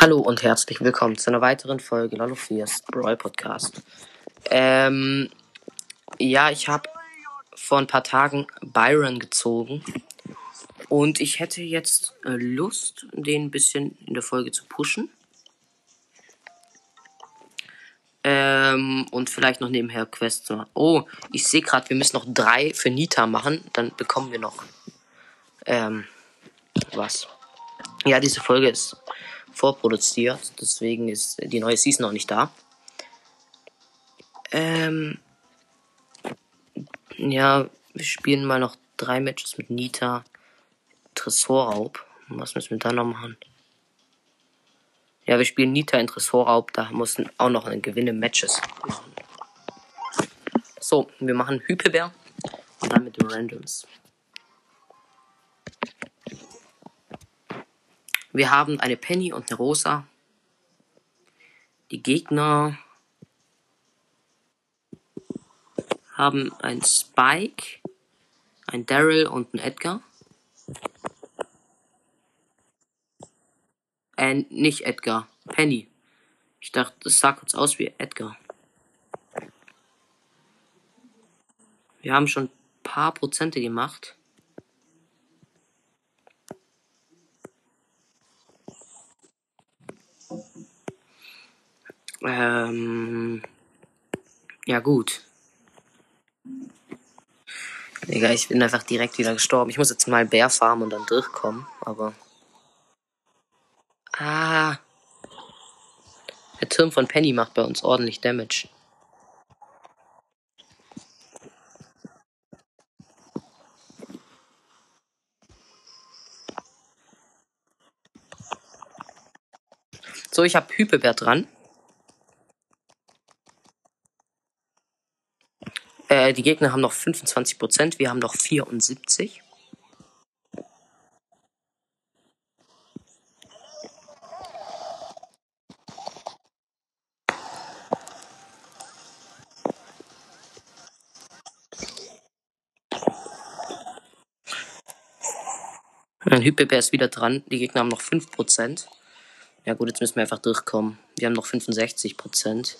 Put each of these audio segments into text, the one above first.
Hallo und herzlich willkommen zu einer weiteren Folge Lolo Fears Brawl Podcast. Ähm, ja, ich habe vor ein paar Tagen Byron gezogen und ich hätte jetzt äh, Lust, den ein bisschen in der Folge zu pushen. Ähm, und vielleicht noch nebenher Quests zu machen. Oh, ich sehe gerade, wir müssen noch drei für Nita machen. Dann bekommen wir noch ähm, was. Ja, diese Folge ist vorproduziert, deswegen ist die neue Season noch nicht da. Ähm, ja, wir spielen mal noch drei Matches mit Nita. Tresorraub. Was müssen wir da noch machen? Ja, wir spielen Nita in Tresorraub. Da mussten auch noch eine Gewinne Matches machen. So, wir machen Hyperbär und dann mit den Randoms. Wir haben eine Penny und eine Rosa. Die Gegner haben ein Spike, ein Daryl und ein Edgar. Äh, nicht Edgar, Penny. Ich dachte, das sah kurz aus wie Edgar. Wir haben schon ein paar Prozente gemacht. Ähm, ja gut. Digga, ich bin einfach direkt wieder gestorben. Ich muss jetzt mal Bär farmen und dann durchkommen, aber. Ah. Der Turm von Penny macht bei uns ordentlich Damage. So, ich habe Hyperbär dran. Äh, die Gegner haben noch 25%, wir haben noch 74%. Ein Hyperbär ist wieder dran. Die Gegner haben noch 5%. Ja gut, jetzt müssen wir einfach durchkommen. Wir haben noch 65%.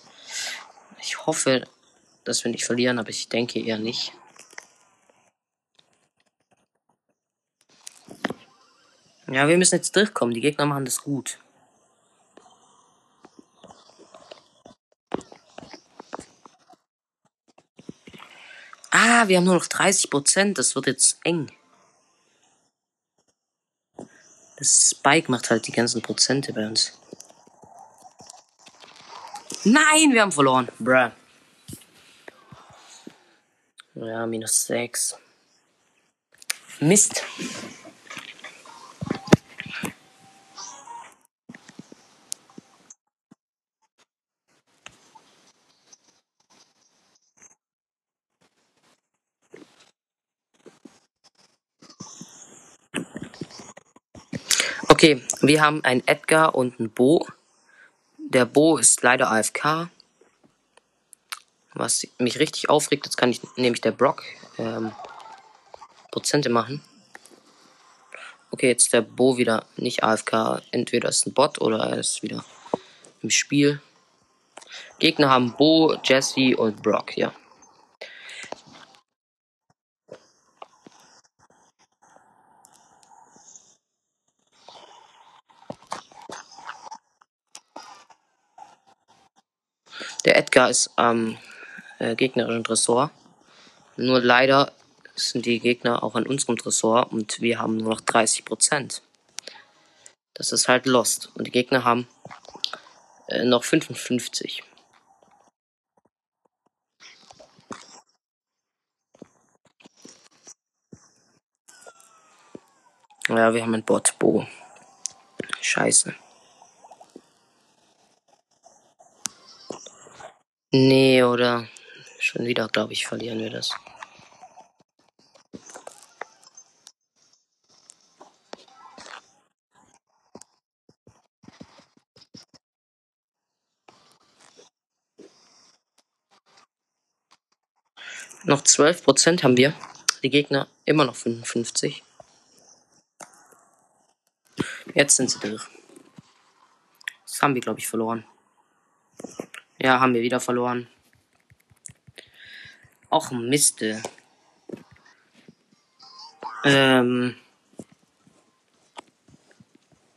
Ich hoffe, dass wir nicht verlieren, aber ich denke eher nicht. Ja, wir müssen jetzt durchkommen. Die Gegner machen das gut. Ah, wir haben nur noch 30 Prozent. Das wird jetzt eng. Das Spike macht halt die ganzen Prozente bei uns. Nein, wir haben verloren. Bruh. Ja, minus 6. Mist. Okay, wir haben einen Edgar und einen Bo. Der Bo ist leider AFK. Was mich richtig aufregt, jetzt kann ich nämlich der Brock ähm, Prozente machen. Okay, jetzt der Bo wieder nicht AFK. Entweder ist ein Bot oder er ist wieder im Spiel. Gegner haben Bo, Jesse und Brock, ja. Der Edgar ist am äh, gegnerischen Tresor. Nur leider sind die Gegner auch an unserem Tresor und wir haben nur noch 30 Prozent. Das ist halt lost. Und die Gegner haben äh, noch 55. Ja, wir haben ein Bot, Bo. Scheiße. Nee, oder schon wieder, glaube ich, verlieren wir das. Noch 12% haben wir. Die Gegner immer noch 55. Jetzt sind sie durch. Das haben wir, glaube ich, verloren. Ja, haben wir wieder verloren. Och, Miste. Ähm.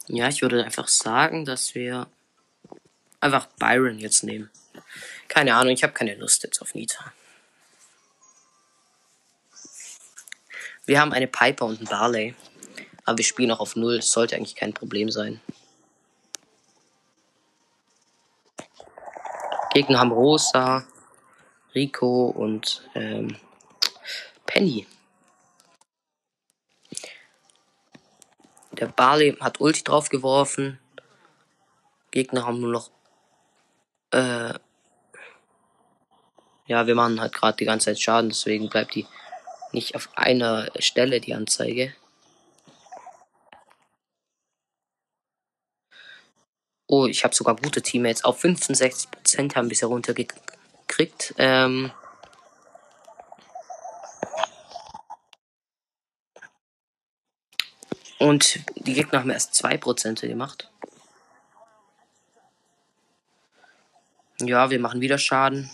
Ja, ich würde einfach sagen, dass wir einfach Byron jetzt nehmen. Keine Ahnung, ich habe keine Lust jetzt auf Nita. Wir haben eine Piper und einen Barley. Aber wir spielen auch auf Null. Das sollte eigentlich kein Problem sein. Gegner haben Rosa, Rico und ähm, Penny. Der Barley hat Ulti drauf geworfen. Gegner haben nur noch. Äh, ja, wir machen halt gerade die ganze Zeit Schaden, deswegen bleibt die nicht auf einer Stelle die Anzeige. Oh, ich habe sogar gute Teammates. Auf 65% haben bisher runtergekriegt. Ähm Und die Gegner haben erst 2% gemacht. Ja, wir machen wieder Schaden.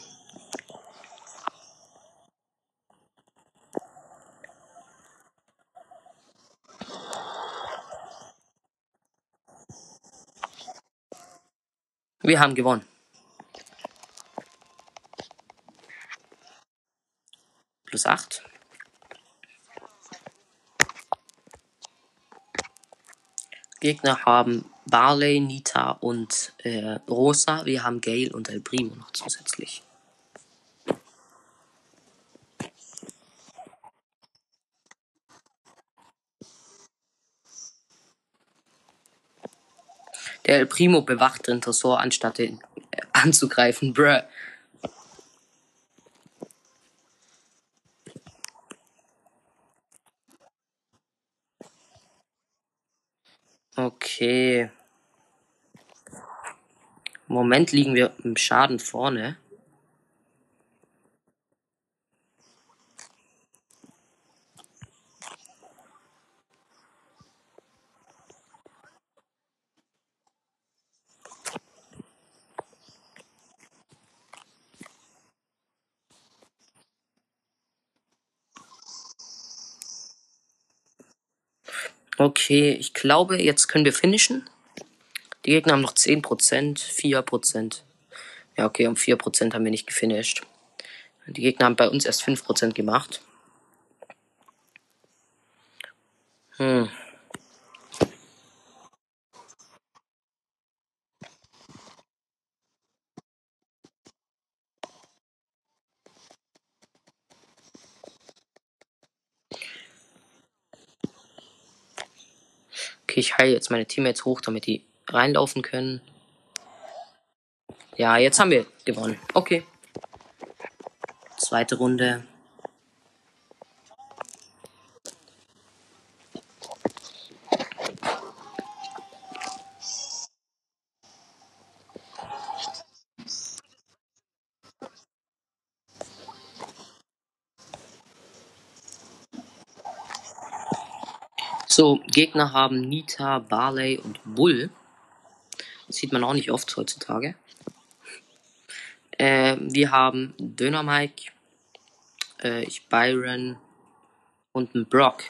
Wir haben gewonnen. Plus 8. Gegner haben Barley, Nita und äh, Rosa. Wir haben Gale und El Primo noch zusätzlich. Der El Primo bewacht den Tresor, anstatt ihn äh, anzugreifen. Bruh. Okay. Im Moment liegen wir im Schaden vorne. Okay, ich glaube, jetzt können wir finishen. Die Gegner haben noch 10%, 4%. Ja, okay, um 4% haben wir nicht gefinisht. Die Gegner haben bei uns erst 5% gemacht. Hm. Okay, ich heile jetzt meine Teammates hoch, damit die reinlaufen können. Ja, jetzt haben wir gewonnen. Okay. Zweite Runde. Gegner haben Nita, Barley und Bull. Das sieht man auch nicht oft heutzutage. Äh, wir haben Döner Mike, äh, ich Byron und einen Brock.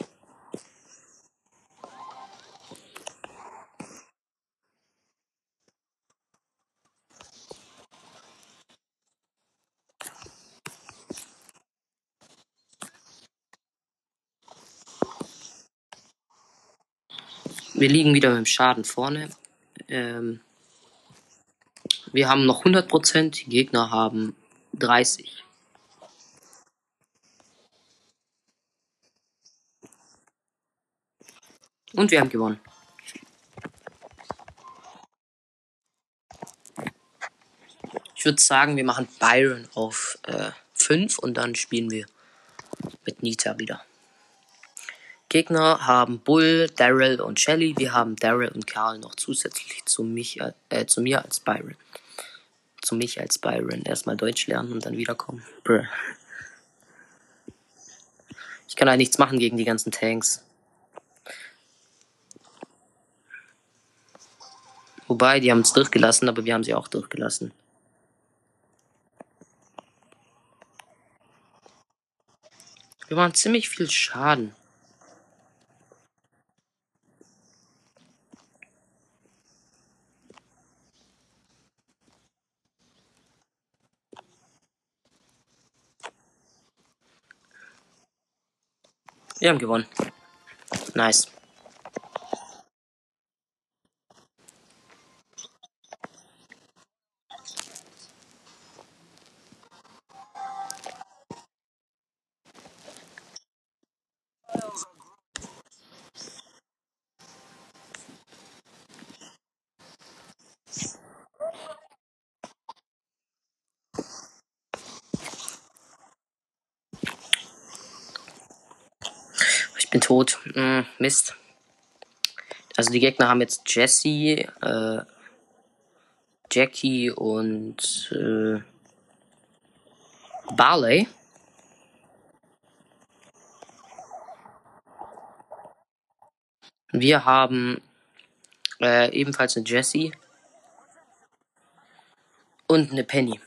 Wir liegen wieder mit dem Schaden vorne. Ähm, wir haben noch 100%, die Gegner haben 30. Und wir haben gewonnen. Ich würde sagen, wir machen Byron auf äh, 5 und dann spielen wir mit Nita wieder. Gegner haben Bull, Daryl und Shelly. Wir haben Daryl und Karl noch zusätzlich zu, mich, äh, zu mir als Byron. Zu mich als Byron. Erstmal Deutsch lernen und dann wiederkommen. Bruh. Ich kann halt nichts machen gegen die ganzen Tanks. Wobei, die haben es durchgelassen, aber wir haben sie auch durchgelassen. Wir machen ziemlich viel Schaden. Wir haben gewonnen. Nice. Ich bin tot. Hm, Mist. Also die Gegner haben jetzt Jesse, äh, Jackie und äh, Barley. Wir haben äh, ebenfalls eine Jessie und eine Penny.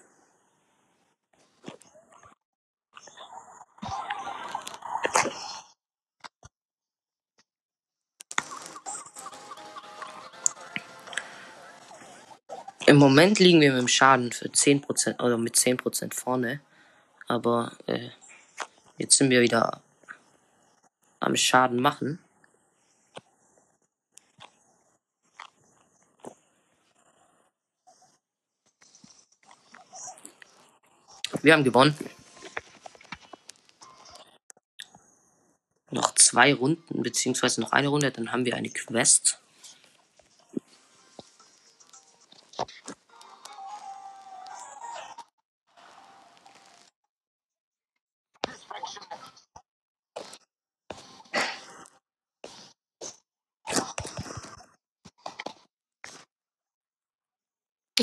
Moment liegen wir mit dem Schaden für 10% oder mit 10% vorne. Aber äh, jetzt sind wir wieder am Schaden machen. Wir haben gewonnen. Noch zwei Runden, beziehungsweise noch eine Runde, dann haben wir eine Quest.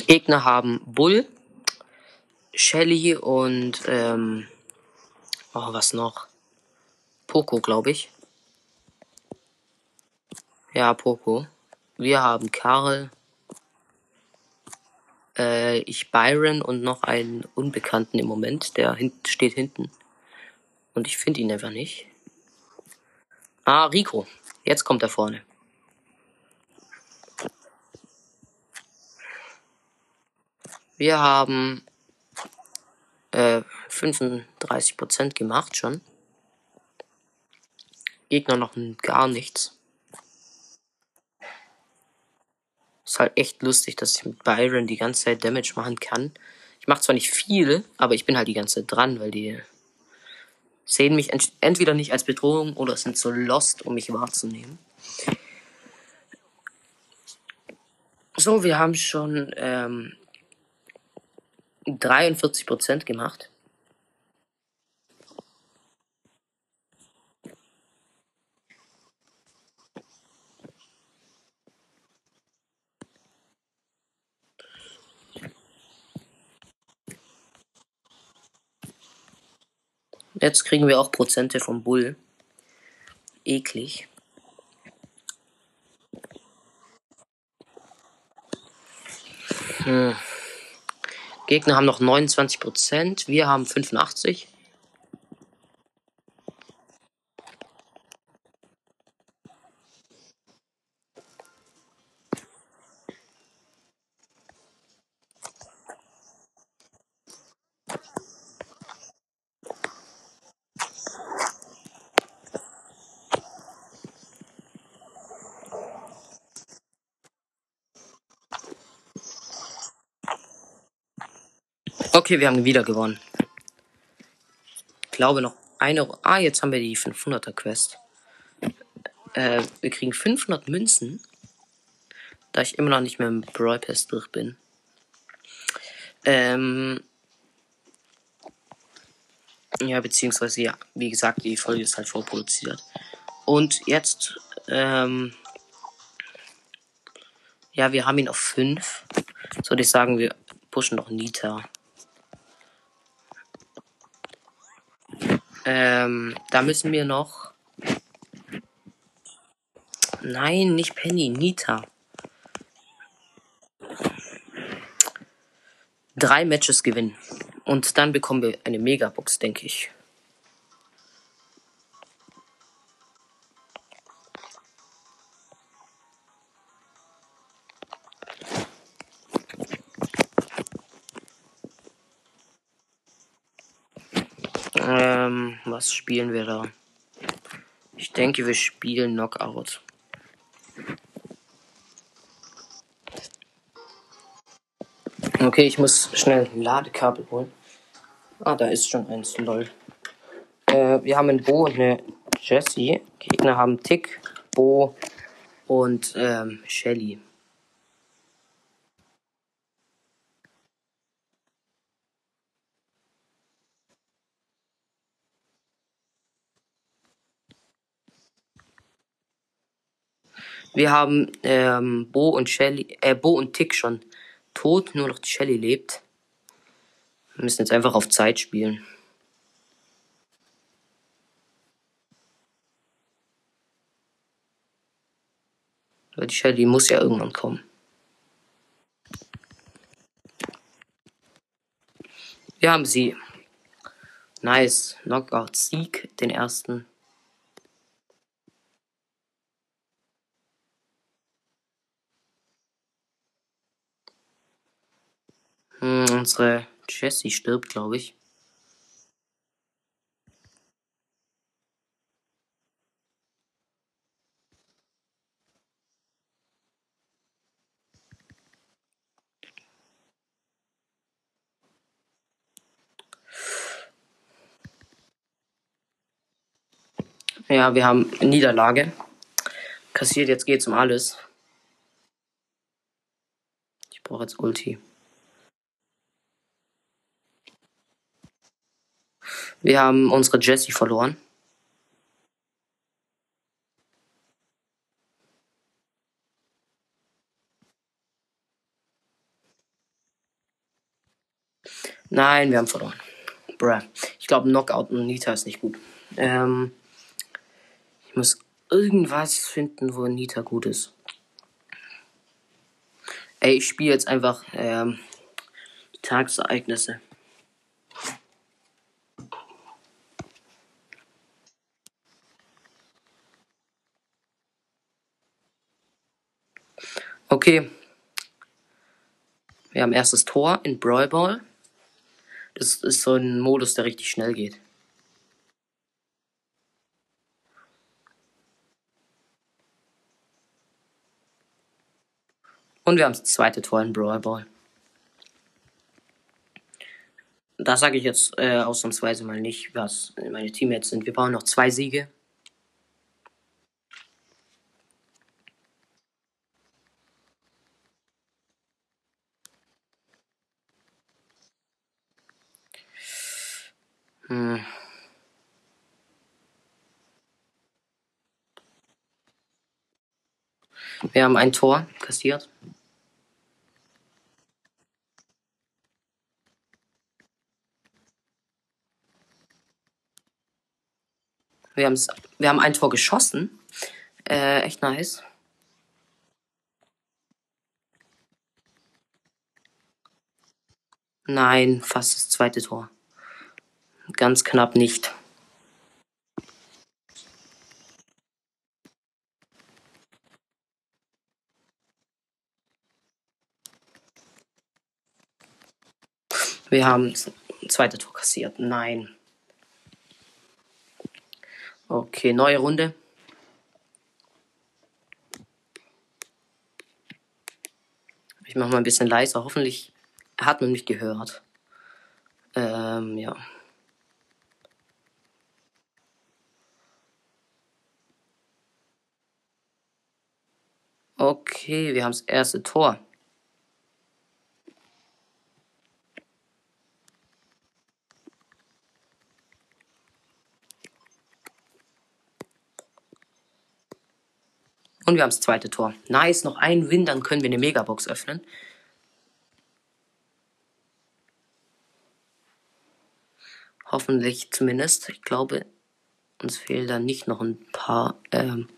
Gegner haben Bull, Shelly und ähm, oh, was noch? Poco, glaube ich. Ja, Poco. Wir haben Karl, äh, ich Byron und noch einen Unbekannten im Moment, der hin steht hinten. Und ich finde ihn einfach nicht. Ah, Rico. Jetzt kommt er vorne. Wir haben äh, 35% gemacht schon. Gegner noch gar nichts. Ist halt echt lustig, dass ich mit Byron die ganze Zeit Damage machen kann. Ich mache zwar nicht viel, aber ich bin halt die ganze Zeit dran, weil die sehen mich ent entweder nicht als Bedrohung oder sind so lost, um mich wahrzunehmen. So, wir haben schon ähm, 43% gemacht. Jetzt kriegen wir auch Prozente vom Bull. Eklig. Hm. Gegner haben noch 29%, wir haben 85%. Okay, wir haben wieder gewonnen. Ich glaube noch eine. Ah, jetzt haben wir die 500er Quest. Äh, wir kriegen 500 Münzen. Da ich immer noch nicht mehr im Brawl Pass durch bin. Ähm. Ja, beziehungsweise, ja, wie gesagt, die Folge ist halt vorproduziert. Und jetzt, ähm. Ja, wir haben ihn auf 5. Soll ich sagen, wir pushen noch Nita. Ähm, da müssen wir noch. Nein, nicht Penny, Nita. Drei Matches gewinnen. Und dann bekommen wir eine Megabox, denke ich. Was spielen wir da? Ich denke, wir spielen Knockout. Okay, ich muss schnell Ladekabel holen. Ah, da ist schon eins, lol. Äh, wir haben einen Bo und eine Jessie. Gegner haben Tick, Bo und ähm, Shelly. Wir haben ähm, Bo und Shelly, äh, Bo und Tick schon tot, nur noch die Shelly lebt. Wir müssen jetzt einfach auf Zeit spielen. Weil die Shelly muss ja irgendwann kommen. Wir haben sie. Nice. Knockout Sieg, den ersten. Hm, unsere Jessie stirbt, glaube ich. Ja, wir haben Niederlage. Kassiert, jetzt geht's um alles. Ich brauche jetzt Ulti. Wir haben unsere Jessie verloren. Nein, wir haben verloren. Bruh. Ich glaube, Knockout und Nita ist nicht gut. Ähm, ich muss irgendwas finden, wo Nita gut ist. Ey, ich spiele jetzt einfach ähm, Tagsereignisse. Okay. Wir haben erstes Tor in Brawl Ball. Das ist so ein Modus, der richtig schnell geht. Und wir haben das zweite Tor in Brawl Ball. Da sage ich jetzt äh, ausnahmsweise mal nicht, was meine Teammates sind. Wir brauchen noch zwei Siege. Wir haben ein Tor kassiert. Wir, wir haben ein Tor geschossen. Äh, echt nice. Nein, fast das zweite Tor. Ganz knapp nicht. Wir haben zweite Tor kassiert. Nein. Okay, neue Runde. Ich mache mal ein bisschen leiser. Hoffentlich hat man mich gehört. Ähm, ja. Okay, wir haben das erste Tor. Und wir haben das zweite Tor. Nice, noch ein Win, dann können wir eine Megabox öffnen. Hoffentlich zumindest. Ich glaube, uns fehlen dann nicht noch ein paar ähm,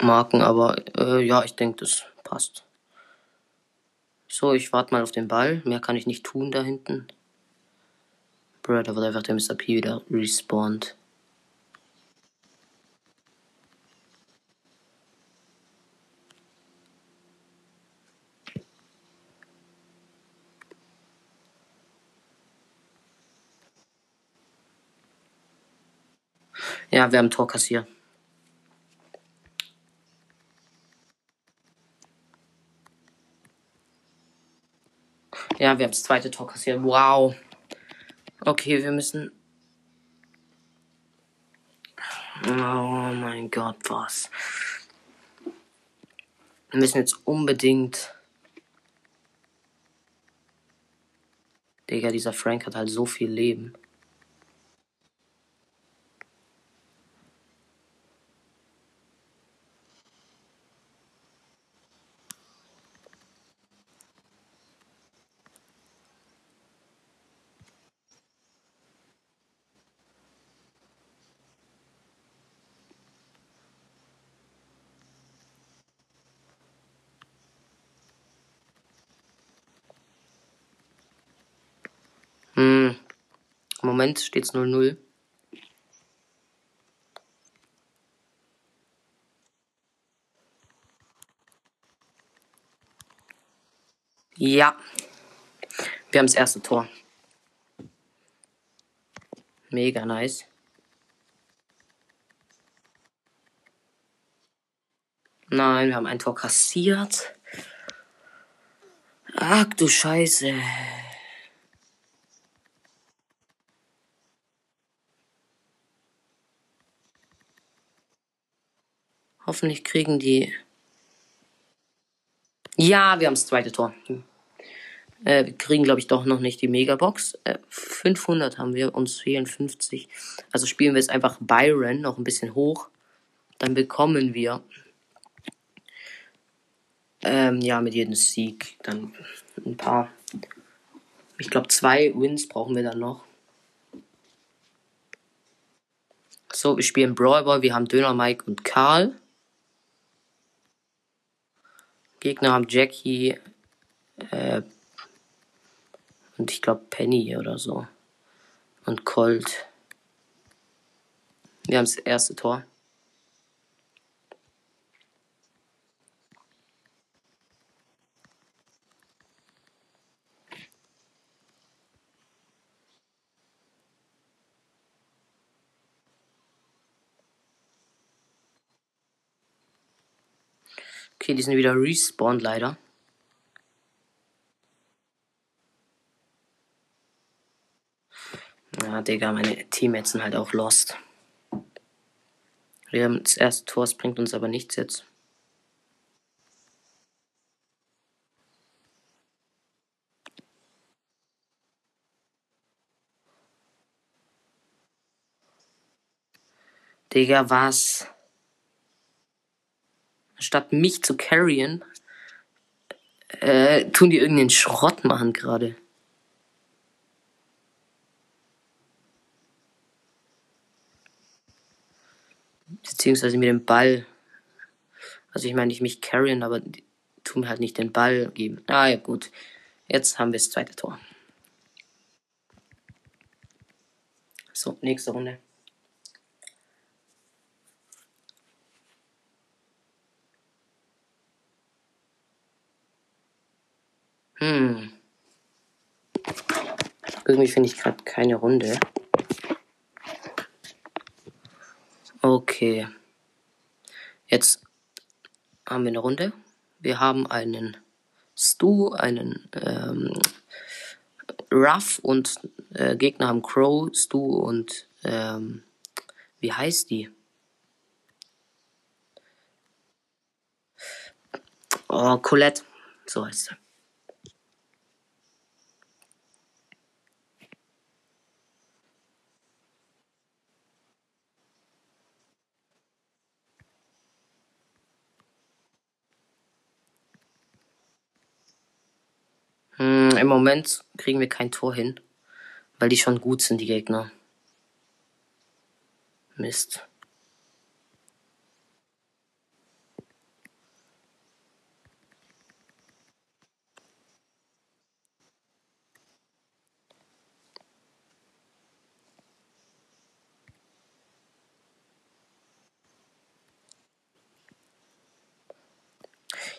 Marken, aber äh, ja, ich denke, das passt. So, ich warte mal auf den Ball. Mehr kann ich nicht tun da hinten. Bro, da wird einfach der Mr. P wieder respawned. Ja, wir haben Tor kassiert. Ja, wir haben das zweite Tor kassiert. Wow. Okay, wir müssen. Oh mein Gott, was? Wir müssen jetzt unbedingt. Digga, dieser Frank hat halt so viel Leben. Hm. Im Moment steht's 0-0. Ja. Wir haben das erste Tor. Mega nice. Nein, wir haben ein Tor kassiert. Ach du Scheiße. Hoffentlich kriegen die. Ja, wir haben das zweite Tor. Äh, wir kriegen, glaube ich, doch noch nicht die Megabox. Äh, 500 haben wir, uns fehlen 50. Also spielen wir jetzt einfach Byron noch ein bisschen hoch. Dann bekommen wir ähm, ja mit jedem Sieg dann ein paar. Ich glaube, zwei Wins brauchen wir dann noch. So, wir spielen Brawl Ball. Wir haben Döner Mike und Karl. Gegner haben Jackie äh, und ich glaube Penny oder so. Und Colt. Wir haben das erste Tor. Okay, die sind wieder respawned leider. Ja, Digga, meine Teammates sind halt auch lost. Wir haben das erste Tor, es bringt uns aber nichts jetzt. Digga, was? Statt mich zu carryen, äh, tun die irgendeinen Schrott machen gerade. Beziehungsweise mir den Ball. Also ich meine nicht mich carryen, aber die tun mir halt nicht den Ball geben. Ah ja, gut. Jetzt haben wir das zweite Tor. So, nächste Runde. Hm. Irgendwie finde ich gerade keine Runde. Okay. Jetzt haben wir eine Runde. Wir haben einen Stu, einen ähm, Ruff und äh, Gegner haben Crow, Stu und ähm, wie heißt die? Oh, Colette. So heißt sie. Hm, Im Moment kriegen wir kein Tor hin, weil die schon gut sind, die Gegner. Mist.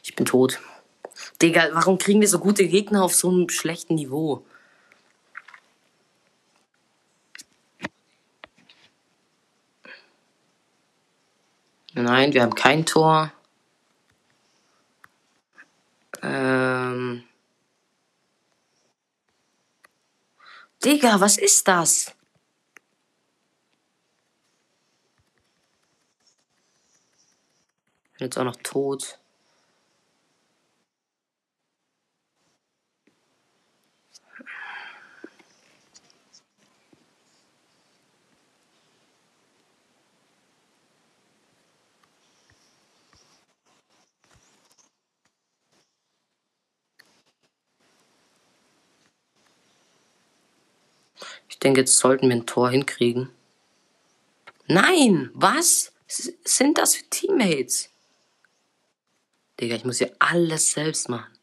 Ich bin tot. Digga, warum kriegen wir so gute Gegner auf so einem schlechten Niveau? Nein, wir haben kein Tor. Ähm. Digga, was ist das? Bin jetzt auch noch tot. Denke, jetzt sollten wir ein Tor hinkriegen. Nein, was? Sind das für Teammates? Digga, ich muss hier alles selbst machen.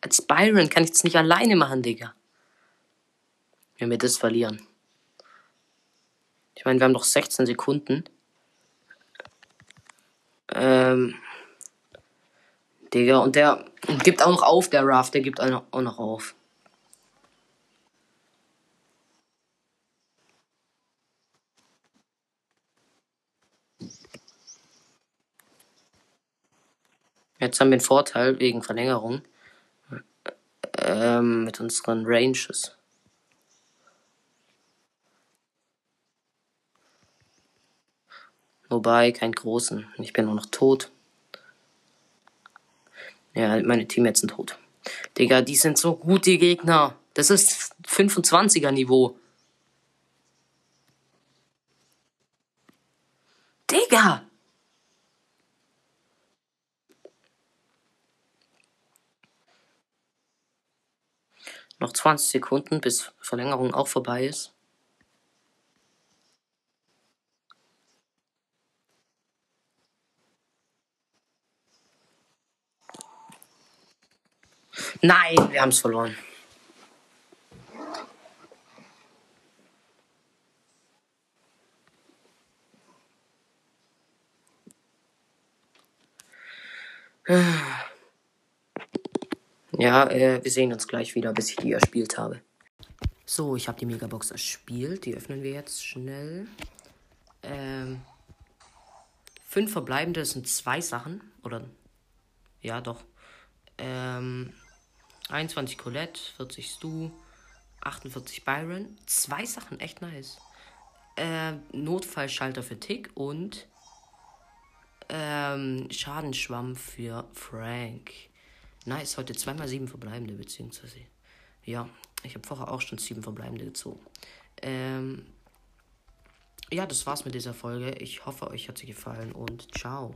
Als Byron kann ich das nicht alleine machen, Digga. Wenn wir das verlieren. Ich meine, wir haben noch 16 Sekunden. Ähm. Digga, und der gibt auch noch auf, der Raft, der gibt auch noch auf. Jetzt haben wir einen Vorteil wegen Verlängerung ähm, mit unseren Ranges. Wobei, keinen großen. Ich bin nur noch tot. Ja, meine Teammates sind tot. Digga, die sind so gut, die Gegner. Das ist 25er Niveau. Digga! Noch 20 Sekunden, bis Verlängerung auch vorbei ist. Nein, wir haben es verloren. Ja, äh, wir sehen uns gleich wieder, bis ich die erspielt habe. So, ich habe die Megabox erspielt. Die öffnen wir jetzt schnell. Ähm, fünf verbleibende sind zwei Sachen. Oder. Ja, doch. Ähm, 21 Colette, 40 Stu, 48 Byron. Zwei Sachen, echt nice. Äh, Notfallschalter für Tick und ähm, Schadenschwamm für Frank. Nice, heute zweimal sieben verbleibende, beziehungsweise. Ja, ich habe vorher auch schon sieben verbleibende gezogen. Ähm, ja, das war's mit dieser Folge. Ich hoffe, euch hat sie gefallen und ciao.